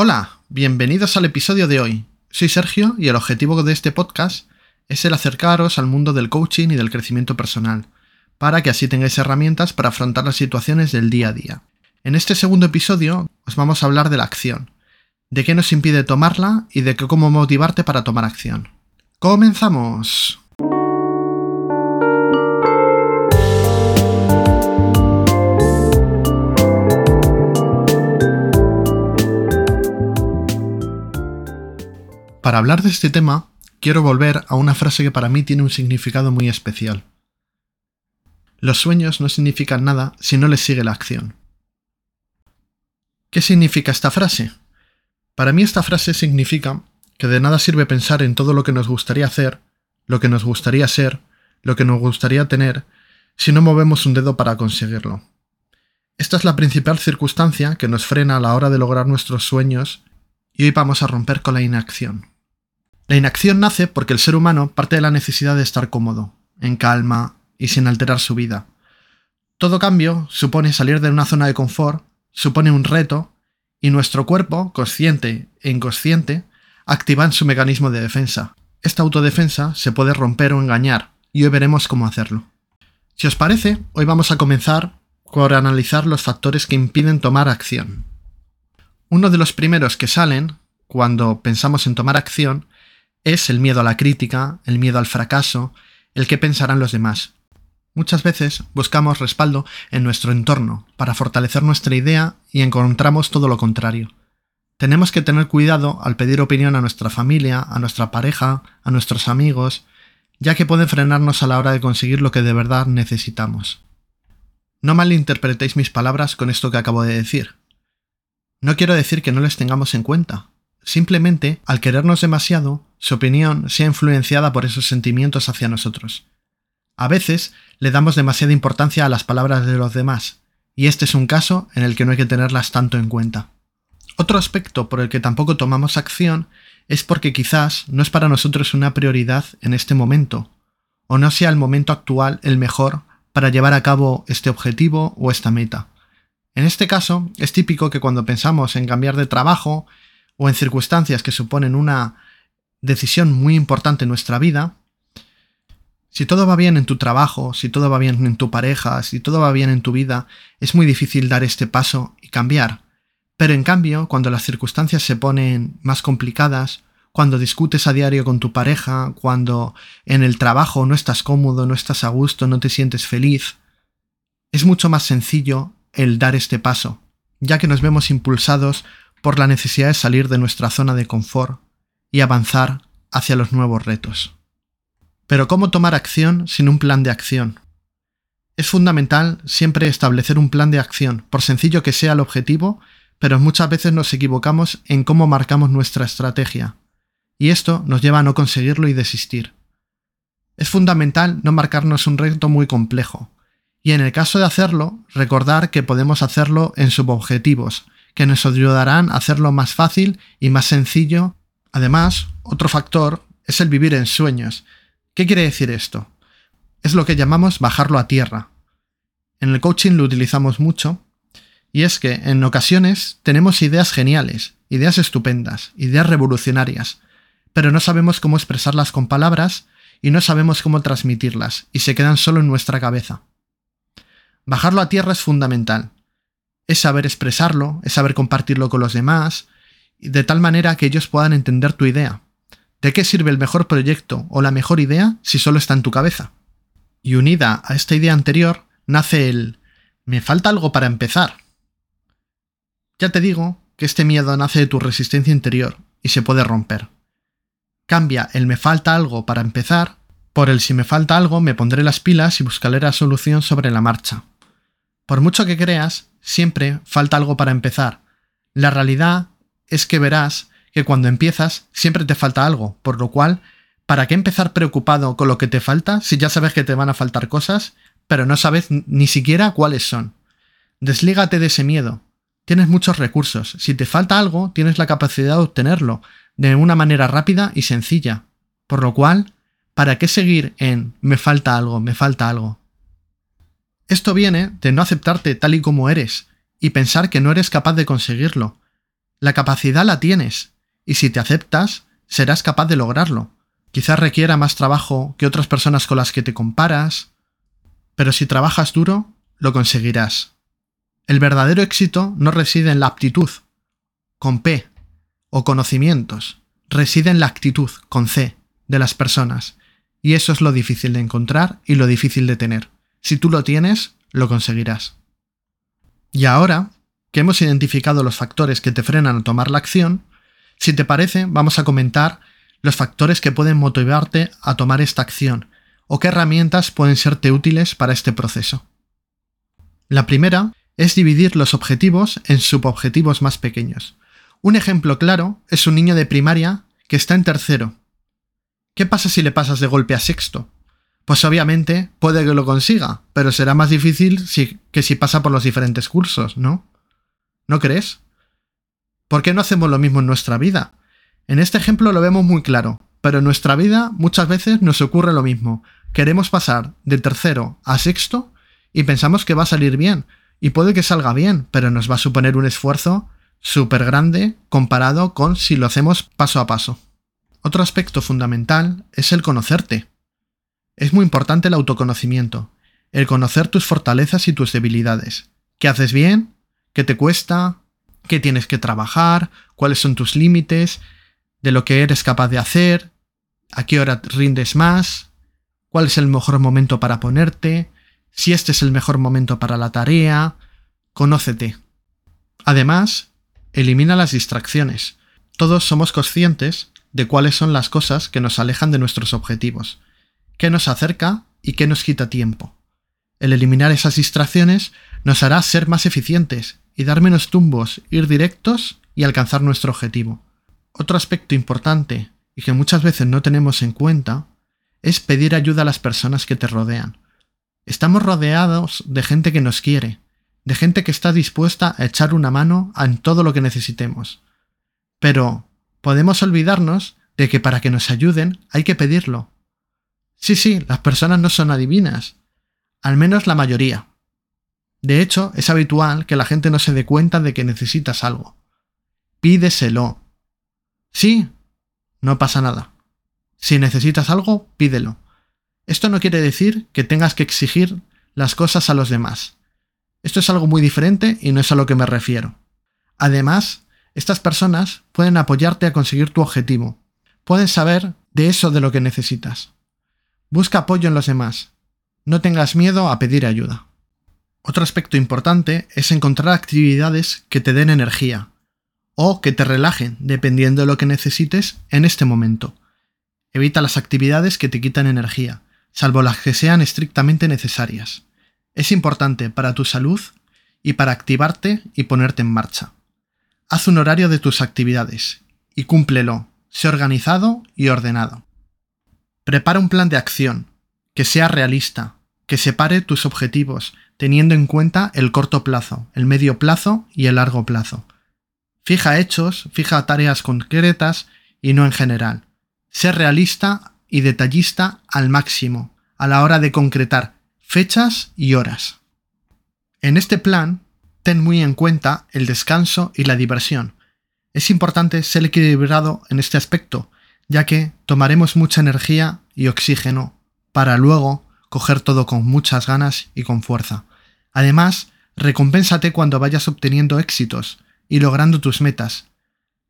Hola, bienvenidos al episodio de hoy. Soy Sergio y el objetivo de este podcast es el acercaros al mundo del coaching y del crecimiento personal, para que así tengáis herramientas para afrontar las situaciones del día a día. En este segundo episodio os vamos a hablar de la acción, de qué nos impide tomarla y de cómo motivarte para tomar acción. ¡Comenzamos! Para hablar de este tema, quiero volver a una frase que para mí tiene un significado muy especial. Los sueños no significan nada si no les sigue la acción. ¿Qué significa esta frase? Para mí esta frase significa que de nada sirve pensar en todo lo que nos gustaría hacer, lo que nos gustaría ser, lo que nos gustaría tener, si no movemos un dedo para conseguirlo. Esta es la principal circunstancia que nos frena a la hora de lograr nuestros sueños y hoy vamos a romper con la inacción. La inacción nace porque el ser humano parte de la necesidad de estar cómodo, en calma y sin alterar su vida. Todo cambio supone salir de una zona de confort, supone un reto, y nuestro cuerpo, consciente e inconsciente, activan su mecanismo de defensa. Esta autodefensa se puede romper o engañar, y hoy veremos cómo hacerlo. Si os parece, hoy vamos a comenzar por analizar los factores que impiden tomar acción. Uno de los primeros que salen cuando pensamos en tomar acción es el miedo a la crítica, el miedo al fracaso, el que pensarán los demás. Muchas veces buscamos respaldo en nuestro entorno para fortalecer nuestra idea y encontramos todo lo contrario. Tenemos que tener cuidado al pedir opinión a nuestra familia, a nuestra pareja, a nuestros amigos, ya que pueden frenarnos a la hora de conseguir lo que de verdad necesitamos. No malinterpretéis mis palabras con esto que acabo de decir. No quiero decir que no les tengamos en cuenta, Simplemente, al querernos demasiado, su opinión sea influenciada por esos sentimientos hacia nosotros. A veces le damos demasiada importancia a las palabras de los demás, y este es un caso en el que no hay que tenerlas tanto en cuenta. Otro aspecto por el que tampoco tomamos acción es porque quizás no es para nosotros una prioridad en este momento, o no sea el momento actual el mejor para llevar a cabo este objetivo o esta meta. En este caso, es típico que cuando pensamos en cambiar de trabajo, o en circunstancias que suponen una decisión muy importante en nuestra vida, si todo va bien en tu trabajo, si todo va bien en tu pareja, si todo va bien en tu vida, es muy difícil dar este paso y cambiar. Pero en cambio, cuando las circunstancias se ponen más complicadas, cuando discutes a diario con tu pareja, cuando en el trabajo no estás cómodo, no estás a gusto, no te sientes feliz, es mucho más sencillo el dar este paso, ya que nos vemos impulsados por la necesidad de salir de nuestra zona de confort y avanzar hacia los nuevos retos. Pero ¿cómo tomar acción sin un plan de acción? Es fundamental siempre establecer un plan de acción, por sencillo que sea el objetivo, pero muchas veces nos equivocamos en cómo marcamos nuestra estrategia, y esto nos lleva a no conseguirlo y desistir. Es fundamental no marcarnos un reto muy complejo, y en el caso de hacerlo, recordar que podemos hacerlo en subobjetivos, que nos ayudarán a hacerlo más fácil y más sencillo. Además, otro factor es el vivir en sueños. ¿Qué quiere decir esto? Es lo que llamamos bajarlo a tierra. En el coaching lo utilizamos mucho, y es que en ocasiones tenemos ideas geniales, ideas estupendas, ideas revolucionarias, pero no sabemos cómo expresarlas con palabras y no sabemos cómo transmitirlas, y se quedan solo en nuestra cabeza. Bajarlo a tierra es fundamental, es saber expresarlo, es saber compartirlo con los demás, de tal manera que ellos puedan entender tu idea. ¿De qué sirve el mejor proyecto o la mejor idea si solo está en tu cabeza? Y unida a esta idea anterior nace el me falta algo para empezar. Ya te digo que este miedo nace de tu resistencia interior y se puede romper. Cambia el me falta algo para empezar por el si me falta algo me pondré las pilas y buscaré la solución sobre la marcha. Por mucho que creas, siempre falta algo para empezar. La realidad es que verás que cuando empiezas siempre te falta algo, por lo cual, ¿para qué empezar preocupado con lo que te falta si ya sabes que te van a faltar cosas, pero no sabes ni siquiera cuáles son? Deslígate de ese miedo. Tienes muchos recursos. Si te falta algo, tienes la capacidad de obtenerlo de una manera rápida y sencilla. Por lo cual, ¿para qué seguir en me falta algo, me falta algo? Esto viene de no aceptarte tal y como eres y pensar que no eres capaz de conseguirlo. La capacidad la tienes, y si te aceptas, serás capaz de lograrlo. Quizás requiera más trabajo que otras personas con las que te comparas, pero si trabajas duro, lo conseguirás. El verdadero éxito no reside en la aptitud, con P, o conocimientos, reside en la actitud, con C, de las personas. Y eso es lo difícil de encontrar y lo difícil de tener. Si tú lo tienes, lo conseguirás. Y ahora, que hemos identificado los factores que te frenan a tomar la acción, si te parece, vamos a comentar los factores que pueden motivarte a tomar esta acción o qué herramientas pueden serte útiles para este proceso. La primera es dividir los objetivos en subobjetivos más pequeños. Un ejemplo claro es un niño de primaria que está en tercero. ¿Qué pasa si le pasas de golpe a sexto? Pues obviamente puede que lo consiga, pero será más difícil que si pasa por los diferentes cursos, ¿no? ¿No crees? ¿Por qué no hacemos lo mismo en nuestra vida? En este ejemplo lo vemos muy claro, pero en nuestra vida muchas veces nos ocurre lo mismo. Queremos pasar de tercero a sexto y pensamos que va a salir bien, y puede que salga bien, pero nos va a suponer un esfuerzo súper grande comparado con si lo hacemos paso a paso. Otro aspecto fundamental es el conocerte. Es muy importante el autoconocimiento, el conocer tus fortalezas y tus debilidades. ¿Qué haces bien? ¿Qué te cuesta? ¿Qué tienes que trabajar? ¿Cuáles son tus límites? ¿De lo que eres capaz de hacer? ¿A qué hora rindes más? ¿Cuál es el mejor momento para ponerte? Si este es el mejor momento para la tarea. Conócete. Además, elimina las distracciones. Todos somos conscientes de cuáles son las cosas que nos alejan de nuestros objetivos, qué nos acerca y qué nos quita tiempo. El eliminar esas distracciones nos hará ser más eficientes y dar menos tumbos, ir directos y alcanzar nuestro objetivo. Otro aspecto importante y que muchas veces no tenemos en cuenta es pedir ayuda a las personas que te rodean. Estamos rodeados de gente que nos quiere, de gente que está dispuesta a echar una mano en todo lo que necesitemos. Pero podemos olvidarnos de que para que nos ayuden hay que pedirlo. Sí, sí, las personas no son adivinas, al menos la mayoría. De hecho, es habitual que la gente no se dé cuenta de que necesitas algo. Pídeselo. Sí, no pasa nada. Si necesitas algo, pídelo. Esto no quiere decir que tengas que exigir las cosas a los demás. Esto es algo muy diferente y no es a lo que me refiero. Además, estas personas pueden apoyarte a conseguir tu objetivo. Pueden saber de eso de lo que necesitas. Busca apoyo en los demás. No tengas miedo a pedir ayuda. Otro aspecto importante es encontrar actividades que te den energía o que te relajen dependiendo de lo que necesites en este momento. Evita las actividades que te quitan energía, salvo las que sean estrictamente necesarias. Es importante para tu salud y para activarte y ponerte en marcha. Haz un horario de tus actividades y cúmplelo. Sé organizado y ordenado. Prepara un plan de acción, que sea realista, que separe tus objetivos, teniendo en cuenta el corto plazo, el medio plazo y el largo plazo. Fija hechos, fija tareas concretas y no en general. Sé realista y detallista al máximo a la hora de concretar fechas y horas. En este plan, ten muy en cuenta el descanso y la diversión. Es importante ser equilibrado en este aspecto, ya que tomaremos mucha energía y oxígeno para luego coger todo con muchas ganas y con fuerza. Además, recompénsate cuando vayas obteniendo éxitos y logrando tus metas.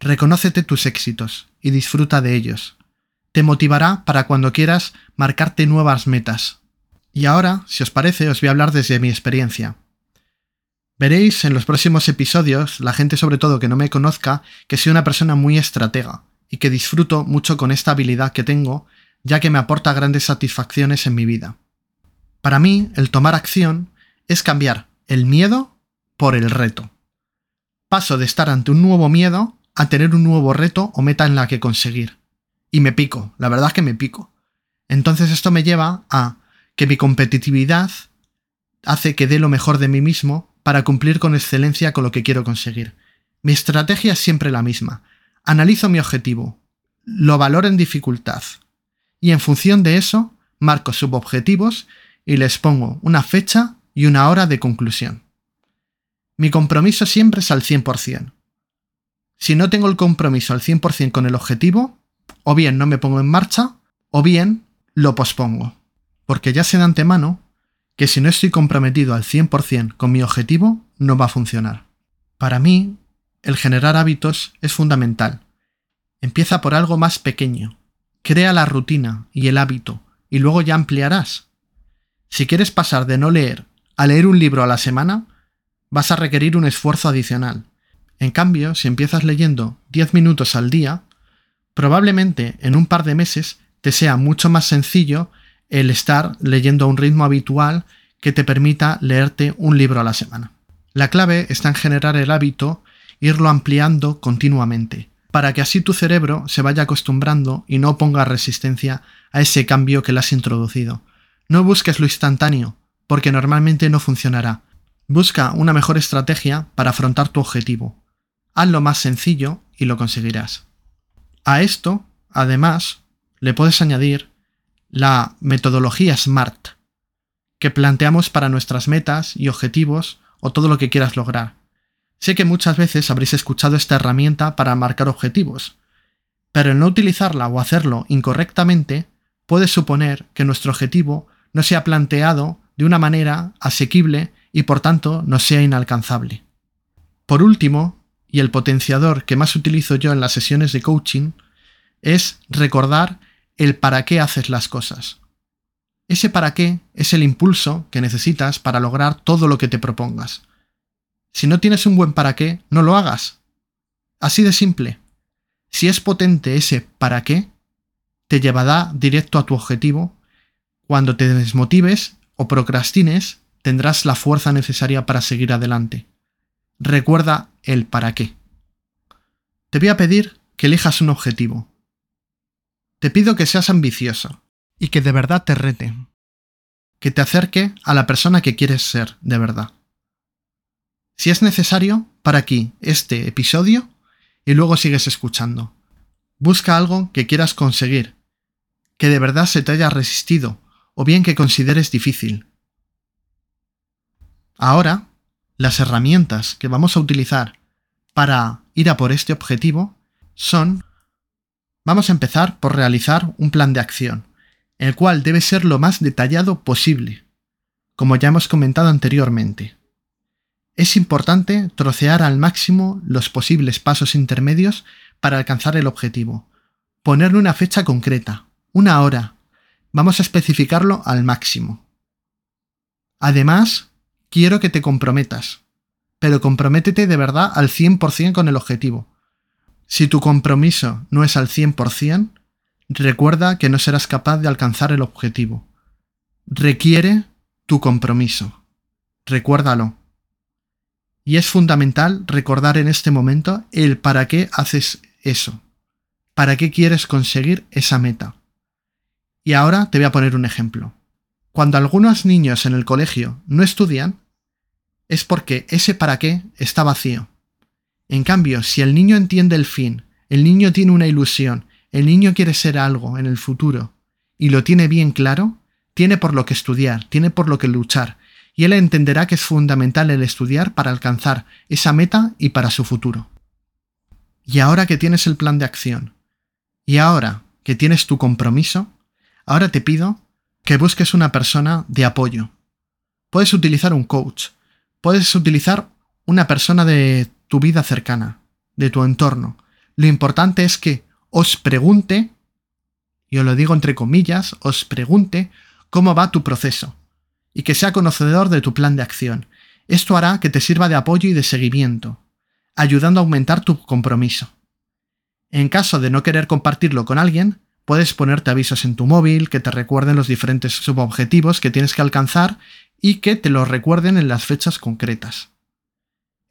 Reconócete tus éxitos y disfruta de ellos. Te motivará para cuando quieras marcarte nuevas metas. Y ahora, si os parece, os voy a hablar desde mi experiencia. Veréis en los próximos episodios, la gente sobre todo que no me conozca, que soy una persona muy estratega y que disfruto mucho con esta habilidad que tengo, ya que me aporta grandes satisfacciones en mi vida. Para mí, el tomar acción es cambiar el miedo por el reto. Paso de estar ante un nuevo miedo a tener un nuevo reto o meta en la que conseguir. Y me pico, la verdad es que me pico. Entonces esto me lleva a que mi competitividad hace que dé lo mejor de mí mismo para cumplir con excelencia con lo que quiero conseguir. Mi estrategia es siempre la misma. Analizo mi objetivo, lo valoro en dificultad y en función de eso marco subobjetivos y les pongo una fecha y una hora de conclusión. Mi compromiso siempre es al 100%. Si no tengo el compromiso al 100% con el objetivo, o bien no me pongo en marcha, o bien lo pospongo. Porque ya sé de antemano que si no estoy comprometido al 100% con mi objetivo, no va a funcionar. Para mí, el generar hábitos es fundamental. Empieza por algo más pequeño. Crea la rutina y el hábito, y luego ya ampliarás. Si quieres pasar de no leer a leer un libro a la semana, vas a requerir un esfuerzo adicional. En cambio, si empiezas leyendo 10 minutos al día, probablemente en un par de meses te sea mucho más sencillo el estar leyendo a un ritmo habitual que te permita leerte un libro a la semana. La clave está en generar el hábito, irlo ampliando continuamente, para que así tu cerebro se vaya acostumbrando y no ponga resistencia a ese cambio que le has introducido. No busques lo instantáneo, porque normalmente no funcionará. Busca una mejor estrategia para afrontar tu objetivo. Hazlo más sencillo y lo conseguirás. A esto, además, le puedes añadir la metodología SMART, que planteamos para nuestras metas y objetivos o todo lo que quieras lograr. Sé que muchas veces habréis escuchado esta herramienta para marcar objetivos, pero el no utilizarla o hacerlo incorrectamente puede suponer que nuestro objetivo no sea planteado de una manera asequible y por tanto no sea inalcanzable. Por último, y el potenciador que más utilizo yo en las sesiones de coaching, es recordar el para qué haces las cosas. Ese para qué es el impulso que necesitas para lograr todo lo que te propongas. Si no tienes un buen para qué, no lo hagas. Así de simple. Si es potente ese para qué, te llevará directo a tu objetivo. Cuando te desmotives o procrastines, tendrás la fuerza necesaria para seguir adelante. Recuerda el para qué. Te voy a pedir que elijas un objetivo. Te pido que seas ambicioso y que de verdad te rete. Que te acerque a la persona que quieres ser de verdad. Si es necesario, para aquí este episodio y luego sigues escuchando. Busca algo que quieras conseguir, que de verdad se te haya resistido o bien que consideres difícil. Ahora, las herramientas que vamos a utilizar para ir a por este objetivo son, vamos a empezar por realizar un plan de acción, el cual debe ser lo más detallado posible, como ya hemos comentado anteriormente. Es importante trocear al máximo los posibles pasos intermedios para alcanzar el objetivo, ponerle una fecha concreta, una hora, vamos a especificarlo al máximo. Además, quiero que te comprometas, pero comprométete de verdad al 100% con el objetivo. Si tu compromiso no es al 100%, recuerda que no serás capaz de alcanzar el objetivo. Requiere tu compromiso. Recuérdalo. Y es fundamental recordar en este momento el para qué haces eso. ¿Para qué quieres conseguir esa meta? Y ahora te voy a poner un ejemplo. Cuando algunos niños en el colegio no estudian, es porque ese para qué está vacío. En cambio, si el niño entiende el fin, el niño tiene una ilusión, el niño quiere ser algo en el futuro, y lo tiene bien claro, tiene por lo que estudiar, tiene por lo que luchar, y él entenderá que es fundamental el estudiar para alcanzar esa meta y para su futuro. Y ahora que tienes el plan de acción, y ahora que tienes tu compromiso, ahora te pido que busques una persona de apoyo. Puedes utilizar un coach, puedes utilizar una persona de tu vida cercana, de tu entorno. Lo importante es que os pregunte, y os lo digo entre comillas, os pregunte cómo va tu proceso y que sea conocedor de tu plan de acción. Esto hará que te sirva de apoyo y de seguimiento, ayudando a aumentar tu compromiso. En caso de no querer compartirlo con alguien, puedes ponerte avisos en tu móvil que te recuerden los diferentes subobjetivos que tienes que alcanzar y que te los recuerden en las fechas concretas.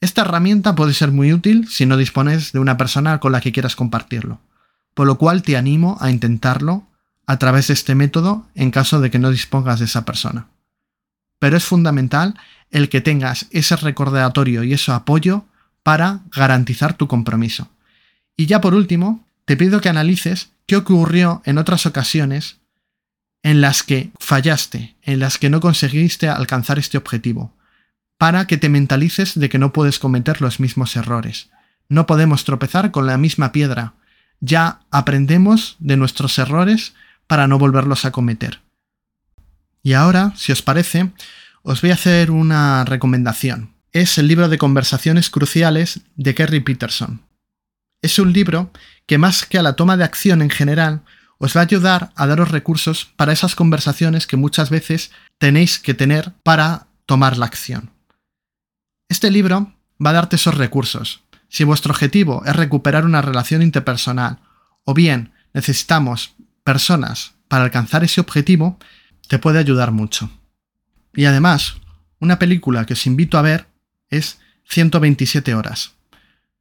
Esta herramienta puede ser muy útil si no dispones de una persona con la que quieras compartirlo, por lo cual te animo a intentarlo a través de este método en caso de que no dispongas de esa persona pero es fundamental el que tengas ese recordatorio y ese apoyo para garantizar tu compromiso. Y ya por último, te pido que analices qué ocurrió en otras ocasiones en las que fallaste, en las que no conseguiste alcanzar este objetivo, para que te mentalices de que no puedes cometer los mismos errores. No podemos tropezar con la misma piedra. Ya aprendemos de nuestros errores para no volverlos a cometer. Y ahora, si os parece, os voy a hacer una recomendación. Es el libro de conversaciones cruciales de Kerry Peterson. Es un libro que más que a la toma de acción en general, os va a ayudar a daros recursos para esas conversaciones que muchas veces tenéis que tener para tomar la acción. Este libro va a darte esos recursos. Si vuestro objetivo es recuperar una relación interpersonal o bien necesitamos personas para alcanzar ese objetivo, te puede ayudar mucho. Y además, una película que os invito a ver es 127 horas.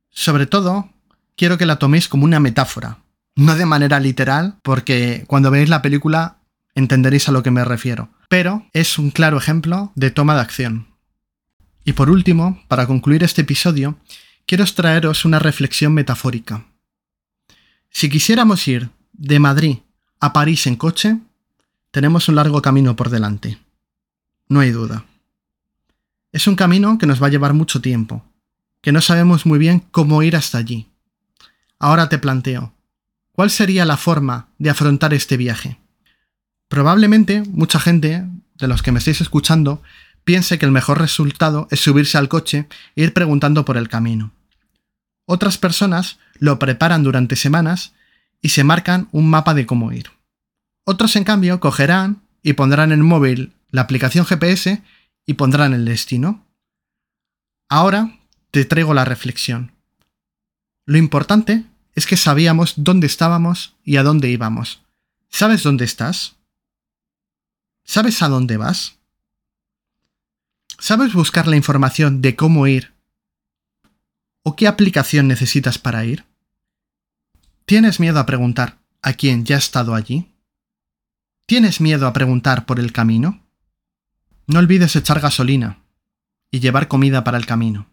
Sobre todo, quiero que la toméis como una metáfora, no de manera literal, porque cuando veáis la película entenderéis a lo que me refiero, pero es un claro ejemplo de toma de acción. Y por último, para concluir este episodio, quiero traeros una reflexión metafórica. Si quisiéramos ir de Madrid a París en coche, tenemos un largo camino por delante. No hay duda. Es un camino que nos va a llevar mucho tiempo, que no sabemos muy bien cómo ir hasta allí. Ahora te planteo, ¿cuál sería la forma de afrontar este viaje? Probablemente mucha gente, de los que me estáis escuchando, piense que el mejor resultado es subirse al coche e ir preguntando por el camino. Otras personas lo preparan durante semanas y se marcan un mapa de cómo ir. Otros, en cambio, cogerán y pondrán en el móvil la aplicación GPS y pondrán el destino. Ahora te traigo la reflexión. Lo importante es que sabíamos dónde estábamos y a dónde íbamos. ¿Sabes dónde estás? ¿Sabes a dónde vas? ¿Sabes buscar la información de cómo ir? ¿O qué aplicación necesitas para ir? ¿Tienes miedo a preguntar a quién ya ha estado allí? ¿Tienes miedo a preguntar por el camino? No olvides echar gasolina y llevar comida para el camino,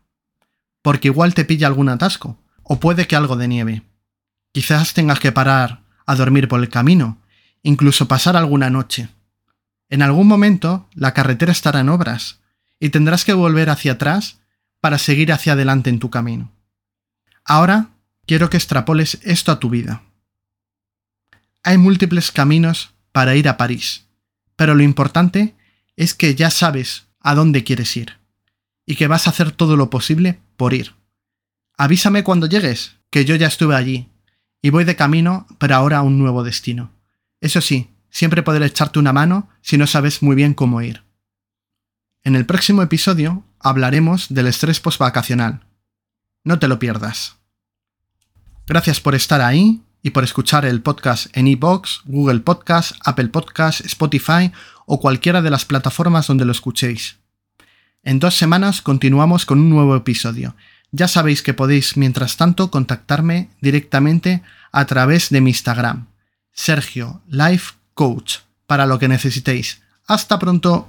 porque igual te pilla algún atasco, o puede que algo de nieve. Quizás tengas que parar a dormir por el camino, incluso pasar alguna noche. En algún momento la carretera estará en obras, y tendrás que volver hacia atrás para seguir hacia adelante en tu camino. Ahora quiero que extrapoles esto a tu vida. Hay múltiples caminos para ir a París, pero lo importante es que ya sabes a dónde quieres ir y que vas a hacer todo lo posible por ir. Avísame cuando llegues, que yo ya estuve allí y voy de camino para ahora a un nuevo destino. Eso sí, siempre podré echarte una mano si no sabes muy bien cómo ir. En el próximo episodio hablaremos del estrés postvacacional. No te lo pierdas. Gracias por estar ahí y por escuchar el podcast en iBox, Google Podcast, Apple Podcast, Spotify o cualquiera de las plataformas donde lo escuchéis. En dos semanas continuamos con un nuevo episodio. Ya sabéis que podéis, mientras tanto, contactarme directamente a través de mi Instagram, Sergio Life Coach, para lo que necesitéis. Hasta pronto.